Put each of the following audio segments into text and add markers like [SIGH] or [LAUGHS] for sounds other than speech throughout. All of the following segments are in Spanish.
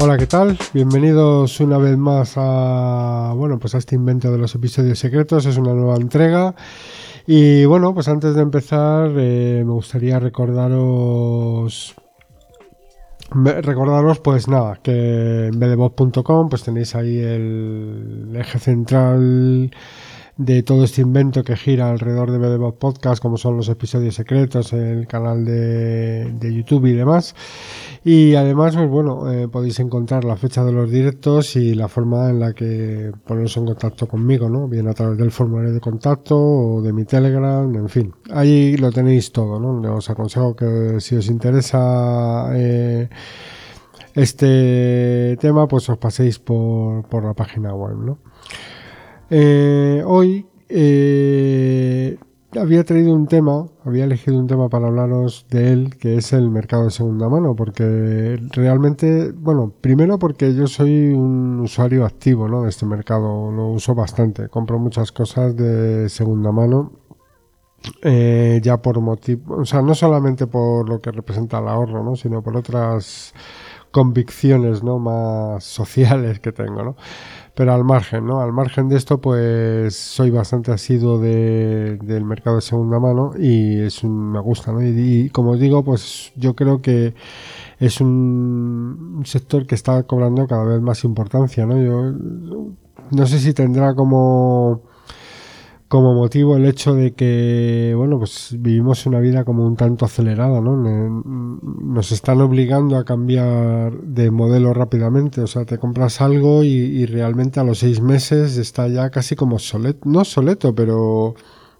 Hola, ¿qué tal? Bienvenidos una vez más a bueno, pues a este invento de los episodios secretos, es una nueva entrega. Y bueno, pues antes de empezar, eh, me gustaría recordaros recordaros pues nada que en bdbot.com pues tenéis ahí el eje central de todo este invento que gira alrededor de BDBot Podcast, como son los episodios secretos, el canal de, YouTube y demás. Y además, pues bueno, eh, podéis encontrar la fecha de los directos y la forma en la que poneros en contacto conmigo, ¿no? Bien a través del formulario de contacto o de mi Telegram, en fin. Ahí lo tenéis todo, ¿no? Os aconsejo que si os interesa eh, este tema, pues os paséis por, por la página web, ¿no? Eh, hoy eh, había traído un tema, había elegido un tema para hablaros de él, que es el mercado de segunda mano, porque realmente, bueno, primero porque yo soy un usuario activo ¿no? de este mercado, lo uso bastante, compro muchas cosas de segunda mano. Eh, ya por motivo, o sea, no solamente por lo que representa el ahorro, ¿no? sino por otras convicciones ¿no? más sociales que tengo, ¿no? Pero al margen, ¿no? Al margen de esto, pues soy bastante asiduo de, del mercado de segunda mano y es un, me gusta, ¿no? Y, como digo, pues yo creo que es un, sector que está cobrando cada vez más importancia, ¿no? Yo no sé si tendrá como como motivo el hecho de que, bueno, pues vivimos una vida como un tanto acelerada, ¿no? Nos están obligando a cambiar de modelo rápidamente, o sea, te compras algo y, realmente a los seis meses está ya casi como soleto, no soleto, pero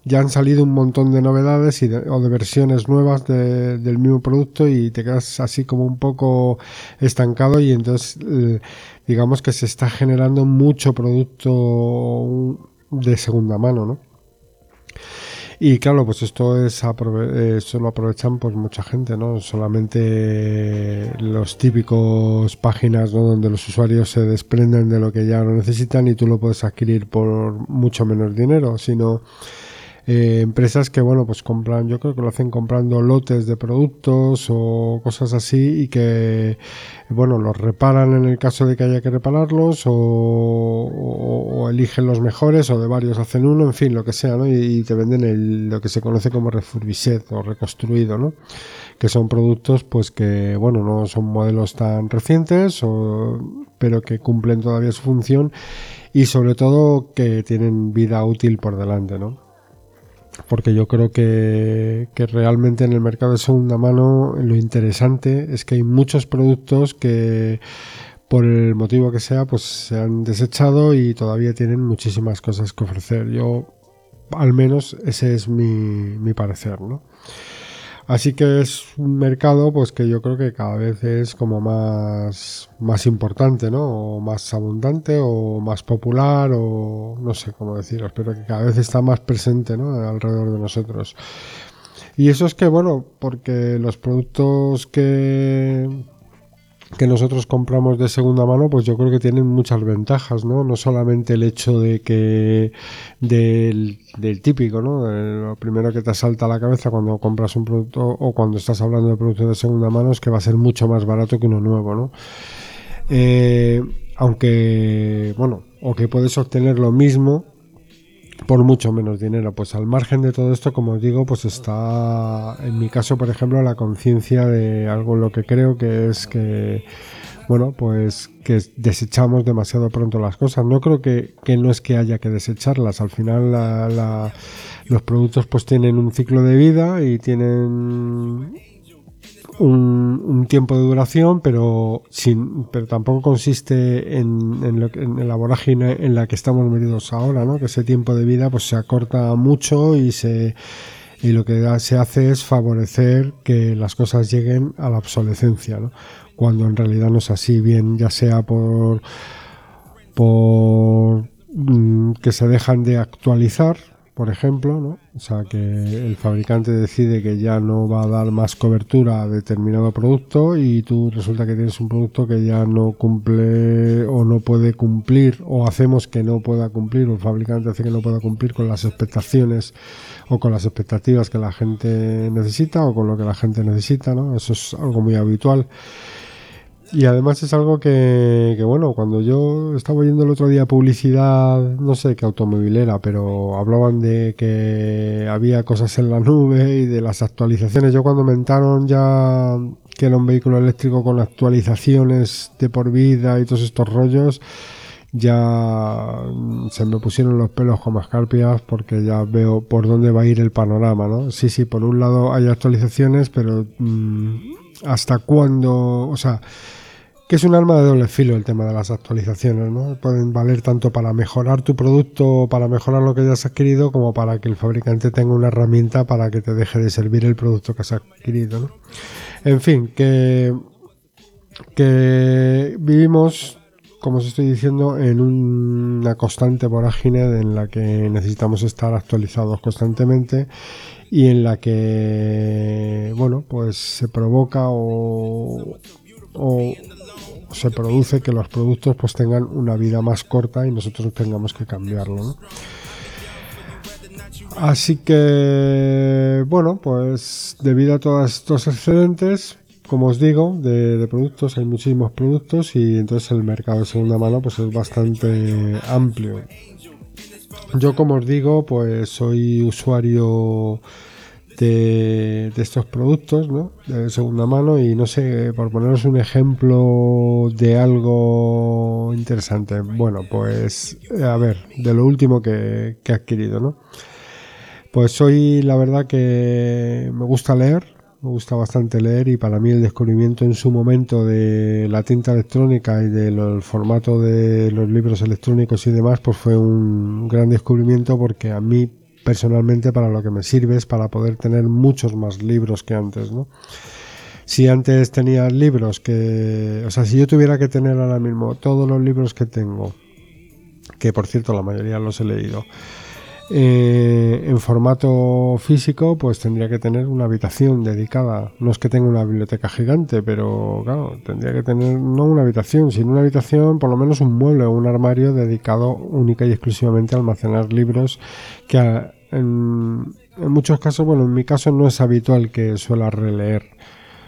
ya han salido un montón de novedades y o de versiones nuevas del mismo producto y te quedas así como un poco estancado y entonces eh, digamos que se está generando mucho producto de segunda mano, ¿no? Y claro, pues esto es eh, lo aprovechan pues mucha gente, ¿no? Solamente los típicos páginas ¿no? donde los usuarios se desprenden de lo que ya no necesitan y tú lo puedes adquirir por mucho menos dinero, sino eh, empresas que, bueno, pues compran, yo creo que lo hacen comprando lotes de productos o cosas así y que, bueno, los reparan en el caso de que haya que repararlos o, eligen los mejores o de varios hacen uno, en fin, lo que sea, ¿no? Y, te venden el, lo que se conoce como refurbished o reconstruido, ¿no? Que son productos, pues que, bueno, no son modelos tan recientes, o, pero que cumplen todavía su función y sobre todo que tienen vida útil por delante, ¿no? Porque yo creo que, realmente en el mercado de segunda mano lo interesante es que hay muchos productos que por el motivo que sea pues se han desechado y todavía tienen muchísimas cosas que ofrecer. Yo al menos ese es mi, mi parecer, ¿no? Así que es un mercado pues que yo creo que cada vez es como más, más importante, ¿no? O más abundante o más popular o no sé cómo decirlo, pero que cada vez está más presente, ¿no? Alrededor de nosotros. Y eso es que, bueno, porque los productos que que nosotros compramos de segunda mano, pues yo creo que tienen muchas ventajas, ¿no? No solamente el hecho de que del, típico, ¿no? lo primero que te asalta a la cabeza cuando compras un producto o cuando estás hablando de productos de segunda mano es que va a ser mucho más barato que uno nuevo, ¿no? Eh, aunque, bueno, o que puedes obtener lo mismo por mucho menos dinero. Pues al margen de todo esto, como digo, pues está, en mi caso, por ejemplo, la conciencia de algo lo que creo que es que, bueno, pues que desechamos demasiado pronto las cosas. No creo que, que no es que haya que desecharlas. Al final la, los productos pues tienen un ciclo de vida y tienen un, tiempo de duración, pero sin, pero tampoco consiste en, en, la vorágine en la que estamos metidos ahora, ¿no? Que ese tiempo de vida pues se acorta mucho y se y lo que se hace es favorecer que las cosas lleguen a la obsolescencia, ¿no? Cuando en realidad no es así, bien ya sea por por mm, que se dejan de actualizar por ejemplo, ¿no? O sea, que el fabricante decide que ya no va a dar más cobertura a determinado producto y tú resulta que tienes un producto que ya no cumple o no puede cumplir o hacemos que no pueda cumplir o el fabricante hace que no pueda cumplir con las expectaciones o con las expectativas que la gente necesita o con lo que la gente necesita, ¿no? Eso es algo muy habitual. Y además es algo que, que, bueno, cuando yo estaba oyendo el otro día publicidad, no sé qué automovilera, pero hablaban de que había cosas en la nube y de las actualizaciones. Yo cuando me entraron ya que era un vehículo eléctrico con actualizaciones de por vida y todos estos rollos, ya se me pusieron los pelos como escarpias porque ya veo por dónde va a ir el panorama, ¿no? Sí, sí, por un lado hay actualizaciones, pero mm, hasta cuándo, o sea, que es un arma de doble filo el tema de las actualizaciones, ¿no? Pueden valer tanto para mejorar tu producto, para mejorar lo que ya has adquirido, como para que el fabricante tenga una herramienta para que te deje de servir el producto que has adquirido, ¿no? En fin, que, que vivimos, como os estoy diciendo, en una constante vorágine en la que necesitamos estar actualizados constantemente y en la que, bueno, pues se provoca o, o se produce que los productos pues tengan una vida más corta y nosotros tengamos que cambiarlo. Así que, bueno, pues debido a todos estos excedentes, como os digo, de, productos, hay muchísimos productos y entonces el mercado de segunda mano pues es bastante amplio. Yo, como os digo, pues soy usuario de, estos productos ¿no? de segunda mano y no sé, por poneros un ejemplo de algo interesante. Bueno, pues a ver, de lo último que, que he adquirido, ¿no? Pues soy, la verdad que me gusta leer, me gusta bastante leer y para mí el descubrimiento en su momento de la tinta electrónica y del formato de los libros electrónicos y demás, pues fue un gran descubrimiento porque a mí personalmente para lo que me sirve es para poder tener muchos más libros que antes, ¿no? Si antes tenía libros que, o sea, si yo tuviera que tener ahora mismo todos los libros que tengo, que por cierto la mayoría los he leído, eh, en formato físico, pues tendría que tener una habitación dedicada. No es que tenga una biblioteca gigante, pero claro, tendría que tener no una habitación, sino una habitación, por lo menos un mueble o un armario dedicado única y exclusivamente a almacenar libros que en, muchos casos, bueno, en mi caso no es habitual que suela releer.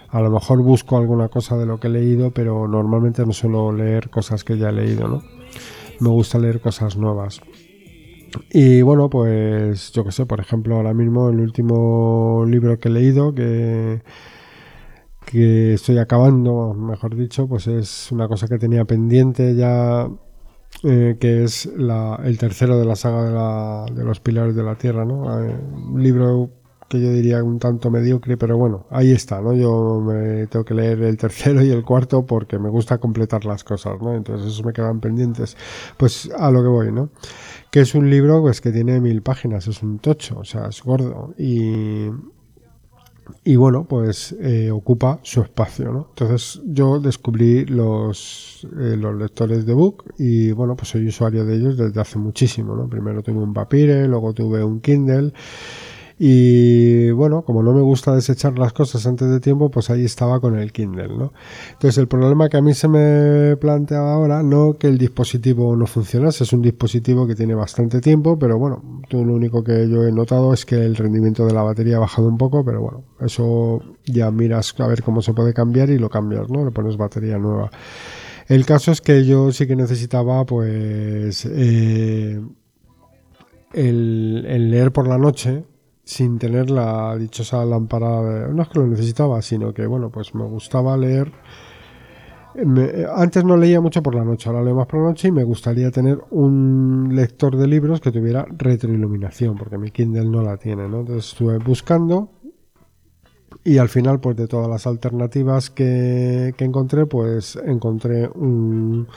A lo mejor busco alguna cosa de lo que he leído, pero normalmente no suelo leer cosas que ya he leído, ¿no? Me gusta leer cosas nuevas. Y bueno, pues yo que sé, por ejemplo, ahora mismo el último libro que he leído, que, que estoy acabando, mejor dicho, pues es una cosa que tenía pendiente ya eh, que es el tercero de la saga de, los Pilares de la Tierra, ¿no? Eh, un libro que yo diría un tanto mediocre, pero bueno, ahí está, ¿no? Yo me tengo que leer el tercero y el cuarto porque me gusta completar las cosas, ¿no? Entonces eso me quedan pendientes. Pues a lo que voy, ¿no? Que es un libro pues que tiene mil páginas, es un tocho, o sea, es gordo y y bueno, pues eh, ocupa su espacio, ¿no? Entonces yo descubrí los, eh, los lectores de book y bueno, pues soy usuario de ellos desde hace muchísimo, ¿no? Primero tuve un Papire, luego tuve un Kindle y bueno, como no me gusta desechar las cosas antes de tiempo, pues ahí estaba con el Kindle, ¿no? Entonces el problema que a mí se me planteaba ahora, no que el dispositivo no funcionase, es un dispositivo que tiene bastante tiempo, pero bueno, lo único que yo he notado es que el rendimiento de la batería ha bajado un poco, pero bueno, eso ya miras a ver cómo se puede cambiar y lo cambias, ¿no? Le pones batería nueva. El caso es que yo sí que necesitaba, pues, eh, el leer por la noche, sin tener la dichosa lámpara. No es que lo necesitaba, sino que, bueno, pues me gustaba leer. antes no leía mucho por la noche, ahora leo más por la noche y me gustaría tener un lector de libros que tuviera retroiluminación, porque mi Kindle no la tiene, ¿no? Entonces estuve buscando y al final, pues de todas las alternativas que, encontré, pues encontré un,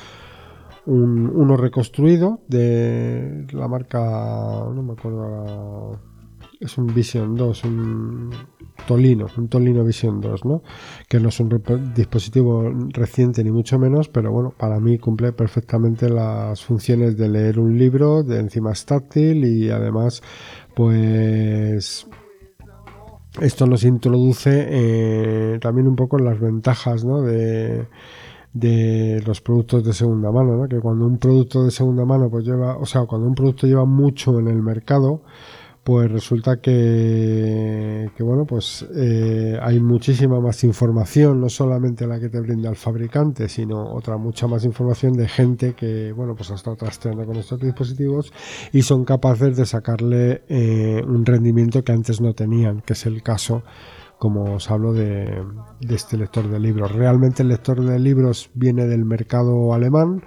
un, uno reconstruido de la marca, no me acuerdo es un Vision 2, un Tolino, un Tolino Vision 2, ¿no? Que no es un dispositivo reciente ni mucho menos, pero bueno, para mí cumple perfectamente las funciones de leer un libro, de encima es táctil y además, pues esto nos introduce eh, también un poco las ventajas, ¿no? De de los productos de segunda mano, ¿no? que cuando un producto de segunda mano pues lleva, o sea, cuando un producto lleva mucho en el mercado, pues resulta que, bueno, pues eh, hay muchísima más información, no solamente la que te brinda el fabricante, sino otra mucha más información de gente que, bueno, pues ha estado trasteando con estos dispositivos y son capaces de sacarle eh, un rendimiento que antes no tenían, que es el caso como os hablo de, este lector de libros. Realmente el lector de libros viene del mercado alemán,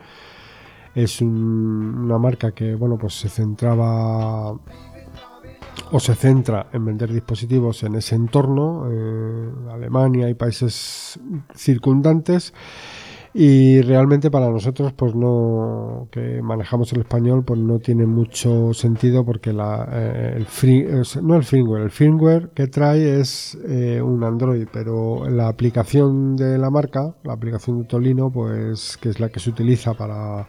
es una marca que bueno pues se centraba o se centra en vender dispositivos en ese entorno, eh, Alemania y países circundantes. Y realmente para nosotros, pues no, que manejamos el español, pues no tiene mucho sentido porque la, eh, el no el firmware, el firmware que trae es eh, un Android, pero la aplicación de la marca, la aplicación de Tolino, pues que es la que se utiliza para,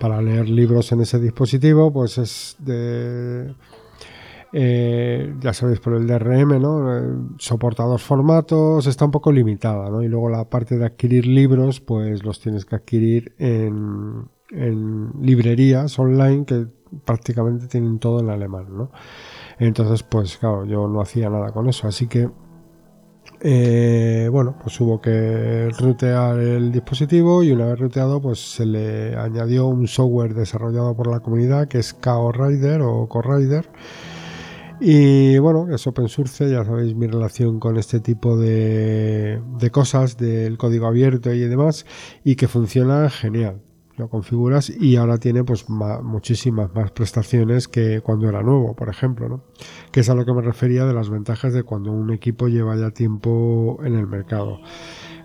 para leer libros en ese dispositivo, pues es de eh, ya sabéis por el DRM, ¿no? Eh, soporta dos formatos, está un poco limitada. Y luego la parte de adquirir libros, pues los tienes que adquirir en, librerías online que prácticamente tienen todo en alemán, ¿no? Entonces, pues claro, yo no hacía nada con eso, así que eh, bueno, pues hubo que rutear el dispositivo y una vez ruteado, pues se le añadió un software desarrollado por la comunidad que es KO Rider o CoRider y bueno, es open source, ya sabéis mi relación con este tipo de, cosas, del código abierto y demás, y que funciona genial. Lo configuras y ahora tiene pues muchísimas más prestaciones que cuando era nuevo, por ejemplo, ¿no? Que es a lo que me refería de las ventajas de cuando un equipo lleva ya tiempo en el mercado.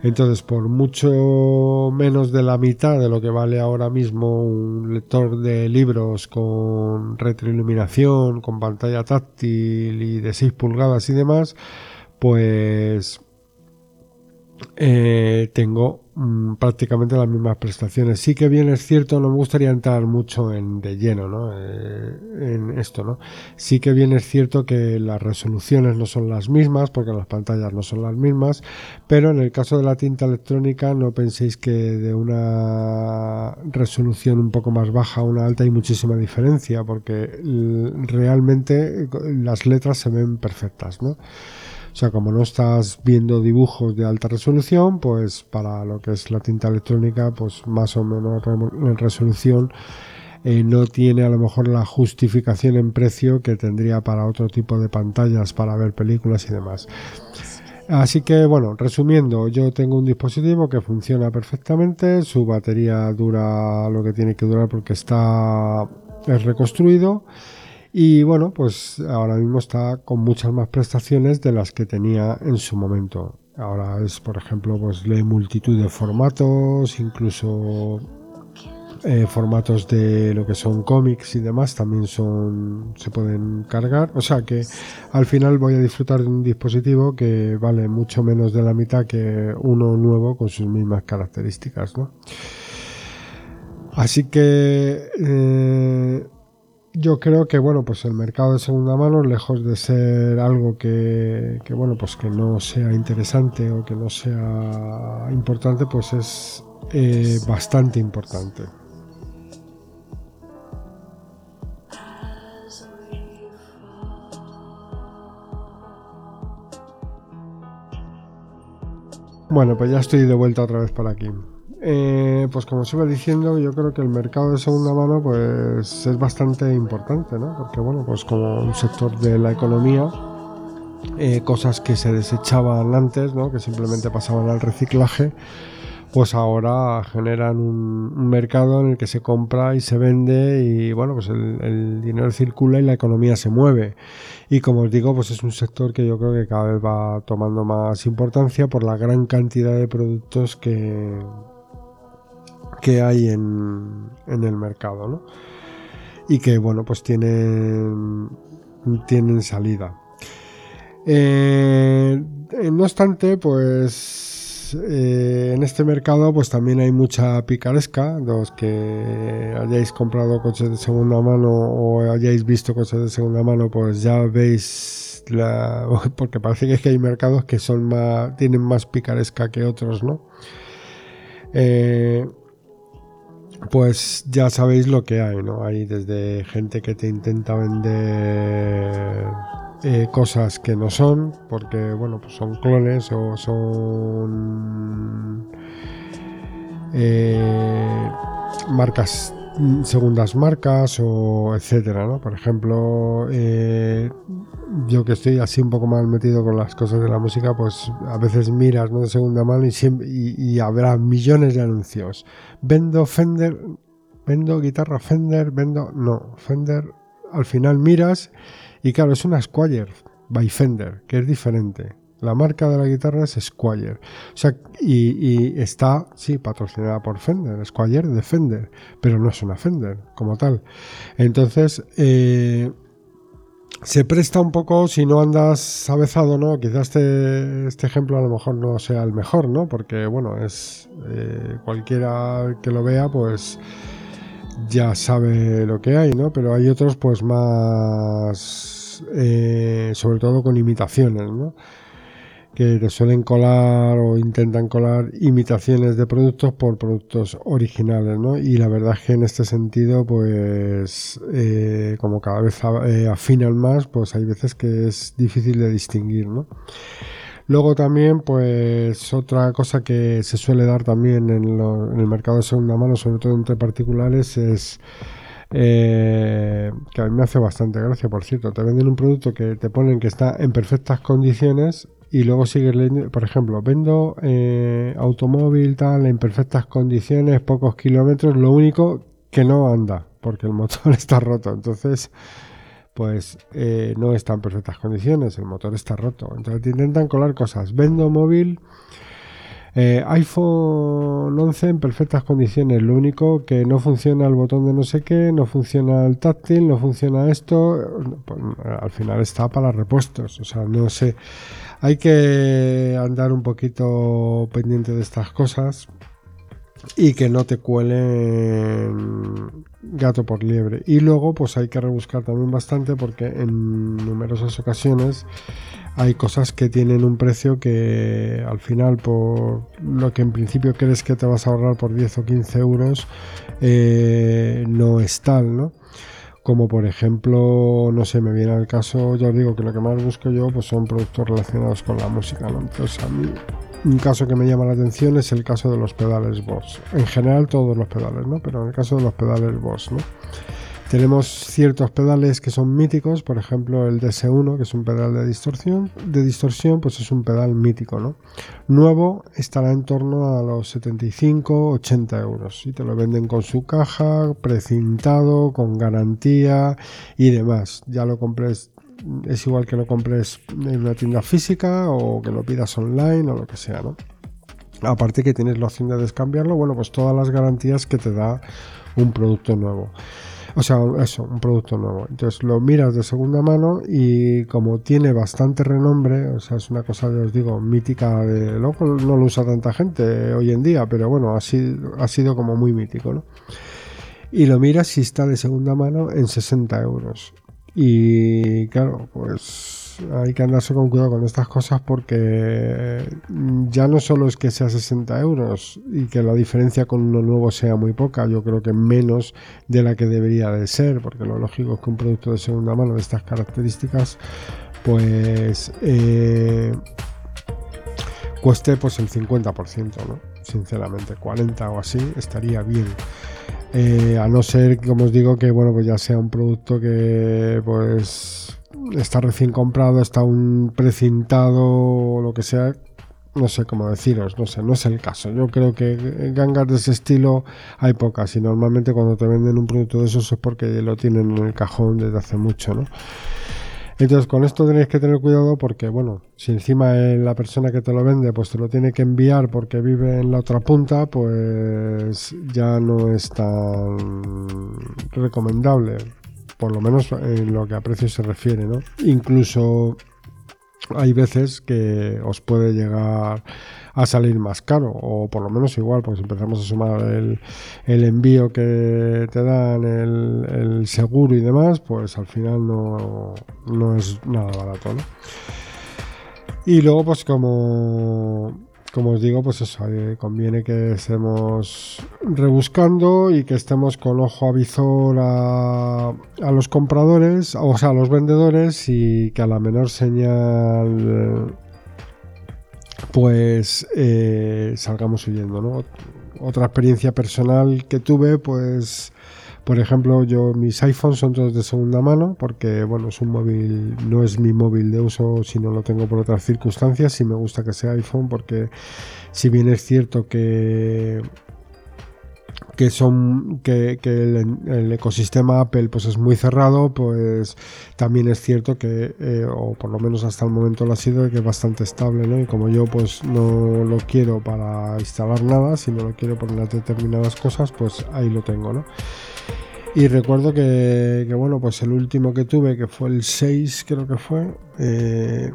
Entonces, por mucho menos de la mitad de lo que vale ahora mismo un lector de libros con retroiluminación, con pantalla táctil y de 6 pulgadas y demás, pues eh, tengo mm, prácticamente las mismas prestaciones. Sí que bien es cierto, no me gustaría entrar mucho en de lleno ¿no? Eh, en esto. ¿no? Sí que bien es cierto que las resoluciones no son las mismas, porque las pantallas no son las mismas, pero en el caso de la tinta electrónica no penséis que de una resolución un poco más baja a una alta hay muchísima diferencia, porque realmente las letras se ven perfectas. ¿no? O sea, como no estás viendo dibujos de alta resolución, pues para lo que es la tinta electrónica, pues más o menos en resolución eh, no tiene a lo mejor la justificación en precio que tendría para otro tipo de pantallas para ver películas y demás. Así que bueno, resumiendo, yo tengo un dispositivo que funciona perfectamente, su batería dura lo que tiene que durar porque está es reconstruido y bueno, pues ahora mismo está con muchas más prestaciones de las que tenía en su momento. Ahora es, por ejemplo, pues lee multitud de formatos, incluso eh, formatos de lo que son cómics y demás también son se pueden cargar. O sea que al final voy a disfrutar de un dispositivo que vale mucho menos de la mitad que uno nuevo con sus mismas características, ¿no? Así que eh, yo creo que bueno pues el mercado de segunda mano lejos de ser algo que, bueno pues que no sea interesante o que no sea importante pues es eh, bastante importante. Bueno pues ya estoy de vuelta otra vez por aquí eh, pues como os iba diciendo, yo creo que el mercado de segunda mano pues es bastante importante, ¿no? Porque bueno, pues como un sector de la economía, eh, cosas que se desechaban antes, ¿no? Que simplemente pasaban al reciclaje, pues ahora generan un, mercado en el que se compra y se vende y bueno, pues el, el, dinero circula y la economía se mueve. Y como os digo, pues es un sector que yo creo que cada vez va tomando más importancia por la gran cantidad de productos que, que hay en, el mercado, ¿no? Y que, bueno, pues tienen, tienen salida. Eh, no obstante, pues eh, en este mercado pues también hay mucha picaresca. Los que hayáis comprado coches de segunda mano o hayáis visto coches de segunda mano, pues ya veis la, [LAUGHS] porque parece que hay mercados que son más, tienen más picaresca que otros, ¿no? Eh, pues ya sabéis lo que hay, ¿no? Hay desde gente que te intenta vender eh, cosas que no son, porque bueno, pues son clones o son eh, marcas segundas marcas o etcétera, ¿no? Por ejemplo, eh, yo que estoy así un poco más metido con las cosas de la música, pues a veces miras ¿no? de segunda mano y, siempre, y, habrá millones de anuncios. Vendo Fender, vendo guitarra Fender, vendo... No, Fender, al final miras y claro, es una Squire by Fender, que es diferente. La marca de la guitarra es Squire. O sea, y, está, sí, patrocinada por Fender, Squire de Fender, pero no es una Fender como tal. Entonces, eh, se presta un poco si no andas avezado, ¿no? Quizás este, este, ejemplo a lo mejor no sea el mejor, ¿no? Porque, bueno, es eh, cualquiera que lo vea, pues ya sabe lo que hay, ¿no? Pero hay otros, pues más, eh, sobre todo con imitaciones, ¿no? Que te suelen colar o intentan colar imitaciones de productos por productos originales, ¿no? Y la verdad es que en este sentido, pues eh, como cada vez eh, afinan más, pues hay veces que es difícil de distinguir, ¿no? Luego también, pues otra cosa que se suele dar también en, el mercado de segunda mano, sobre todo entre particulares, es eh, que a mí me hace bastante gracia, por cierto. Te venden un producto que te ponen que está en perfectas condiciones y luego sigues leyendo, por ejemplo, vendo eh, automóvil tal en perfectas condiciones, pocos kilómetros, lo único que no anda, porque el motor [LAUGHS] está roto, entonces pues eh, no está en perfectas condiciones, el motor está roto, entonces te intentan colar cosas, vendo móvil eh, iPhone 11 en perfectas condiciones, lo único que no funciona el botón de no sé qué, no funciona el táctil, no funciona esto, pues, al final está para repuestos, o sea, no sé, hay que andar un poquito pendiente de estas cosas y que no te cuelen gato por liebre. Y luego pues hay que rebuscar también bastante porque en numerosas ocasiones hay cosas que tienen un precio que al final por lo que en principio crees que te vas a ahorrar por 10 o 15 euros eh, no es tal, ¿no? Como por ejemplo, no sé, me viene al caso, yo os digo que lo que más busco yo pues son productos relacionados con la música, ¿no? Entonces a mí un caso que me llama la atención es el caso de los pedales Boss. En general todos los pedales, ¿no? Pero en el caso de los pedales Boss, ¿no? Tenemos ciertos pedales que son míticos, por ejemplo el DS1, que es un pedal de distorsión, de distorsión, pues es un pedal mítico, ¿no? Nuevo estará en torno a los 75-80 euros y te lo venden con su caja, precintado, con garantía y demás. Ya lo compres, es igual que lo compres en una tienda física o que lo pidas online o lo que sea, ¿no? Aparte que tienes la opción de descambiarlo, bueno, pues todas las garantías que te da un producto nuevo. O sea, eso, un producto nuevo. Entonces lo miras de segunda mano y como tiene bastante renombre, o sea, es una cosa, os digo, mítica de... Luego no lo usa tanta gente hoy en día, pero bueno, ha sido, ha sido como muy mítico, ¿no? Y lo miras si está de segunda mano en 60 euros. Y claro, pues hay que andarse con cuidado con estas cosas porque ya no solo es que sea 60 euros y que la diferencia con uno nuevo sea muy poca, yo creo que menos de la que debería de ser, porque lo lógico es que un producto de segunda mano de estas características pues eh, cueste pues el 50%, ¿no? Sinceramente, 40 o así estaría bien. Eh, a no ser, como os digo, que bueno, pues ya sea un producto que pues está recién comprado, está un precintado o lo que sea, no sé cómo deciros, no sé, no es el caso. Yo creo que gangas de ese estilo hay pocas y normalmente cuando te venden un producto de esos es porque lo tienen en el cajón desde hace mucho, ¿no? Entonces con esto tenéis que tener cuidado porque, bueno, si encima la persona que te lo vende pues te lo tiene que enviar porque vive en la otra punta, pues ya no es tan recomendable por lo menos en lo que a precio se refiere, ¿no? Incluso hay veces que os puede llegar a salir más caro o por lo menos igual porque si empezamos a sumar el, envío que te dan el, seguro y demás pues al final no, no es nada barato y luego pues como como os digo, pues eso, eh, conviene que estemos rebuscando y que estemos con ojo a visor a, los compradores, o sea, a los vendedores y que a la menor señal pues eh, salgamos huyendo, ¿no? Otra experiencia personal que tuve, pues por ejemplo, yo mis iPhones son todos de segunda mano porque, bueno, es un móvil, no es mi móvil de uso, sino lo tengo por otras circunstancias y me gusta que sea iPhone porque si bien es cierto que que son que, el, ecosistema Apple pues es muy cerrado pues también es cierto que eh, o por lo menos hasta el momento lo ha sido que es bastante estable ¿no? y como yo pues no lo quiero para instalar nada sino lo quiero poner determinadas cosas pues ahí lo tengo ¿no? Y recuerdo que, bueno, pues el último que tuve, que fue el 6, creo que fue, eh,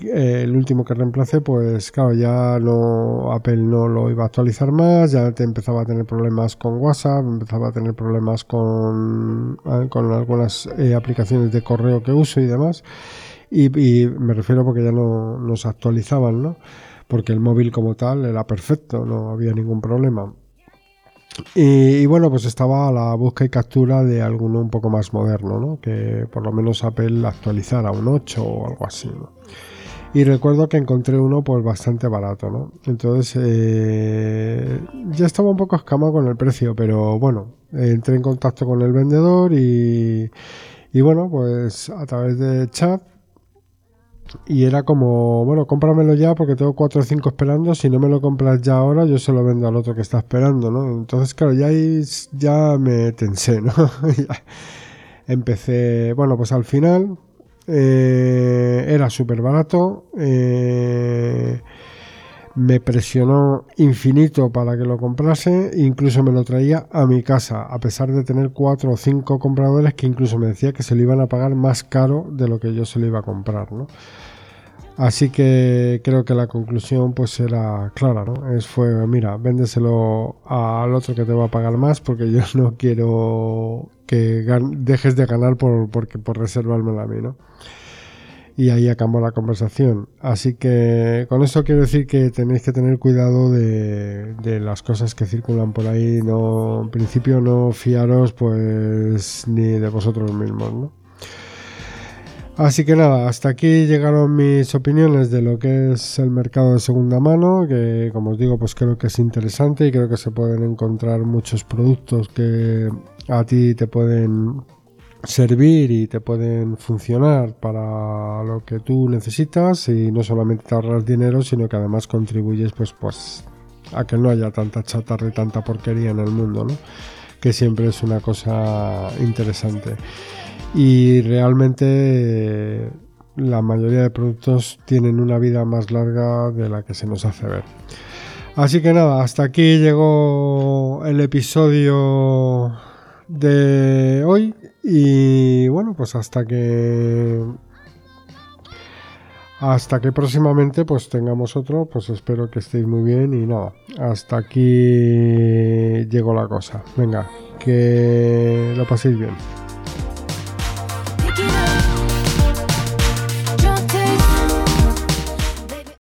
el último que reemplacé, pues claro, ya no Apple no lo iba a actualizar más, ya te empezaba a tener problemas con WhatsApp, empezaba a tener problemas con, ah, con algunas eh, aplicaciones de correo que uso y demás. Y, y, me refiero porque ya no nos actualizaban, ¿no? Porque el móvil como tal era perfecto, no había ningún problema. Y, bueno, pues estaba a la búsqueda y captura de alguno un poco más moderno, ¿no? Que por lo menos Apple actualizara un 8 o algo así, ¿no? Y recuerdo que encontré uno pues bastante barato, ¿no? Entonces eh, ya estaba un poco escamado con el precio, pero bueno, entré en contacto con el vendedor y, y bueno, pues a través de chat y era como, bueno, cómpramelo ya porque tengo 4 o 5 esperando. Si no me lo compras ya ahora, yo se lo vendo al otro que está esperando, ¿no? Entonces, claro, ya, ya me tensé, ¿no? [LAUGHS] Empecé, bueno, pues al final eh, era súper barato. Eh, me presionó infinito para que lo comprase, incluso me lo traía a mi casa, a pesar de tener cuatro o cinco compradores que incluso me decía que se lo iban a pagar más caro de lo que yo se lo iba a comprar, ¿no? Así que creo que la conclusión pues era clara, ¿no? Es fue, mira, véndeselo al otro que te va a pagar más porque yo [LAUGHS] no quiero que dejes de ganar por, porque, por reservármelo a mí, ¿no? y ahí acabó la conversación. Así que con esto quiero decir que tenéis que tener cuidado de, las cosas que circulan por ahí. No, en principio no fiaros pues ni de vosotros mismos, ¿no? Así que nada, hasta aquí llegaron mis opiniones de lo que es el mercado de segunda mano, que como os digo, pues creo que es interesante y creo que se pueden encontrar muchos productos que a ti te pueden servir y te pueden funcionar para lo que tú necesitas y no solamente te ahorras dinero sino que además contribuyes pues pues a que no haya tanta chatarra y tanta porquería en el mundo ¿no? que siempre es una cosa interesante y realmente la mayoría de productos tienen una vida más larga de la que se nos hace ver así que nada hasta aquí llegó el episodio de hoy y bueno, pues hasta que hasta que próximamente pues tengamos otro, pues espero que estéis muy bien y nada, hasta aquí llegó la cosa. Venga, que lo paséis bien.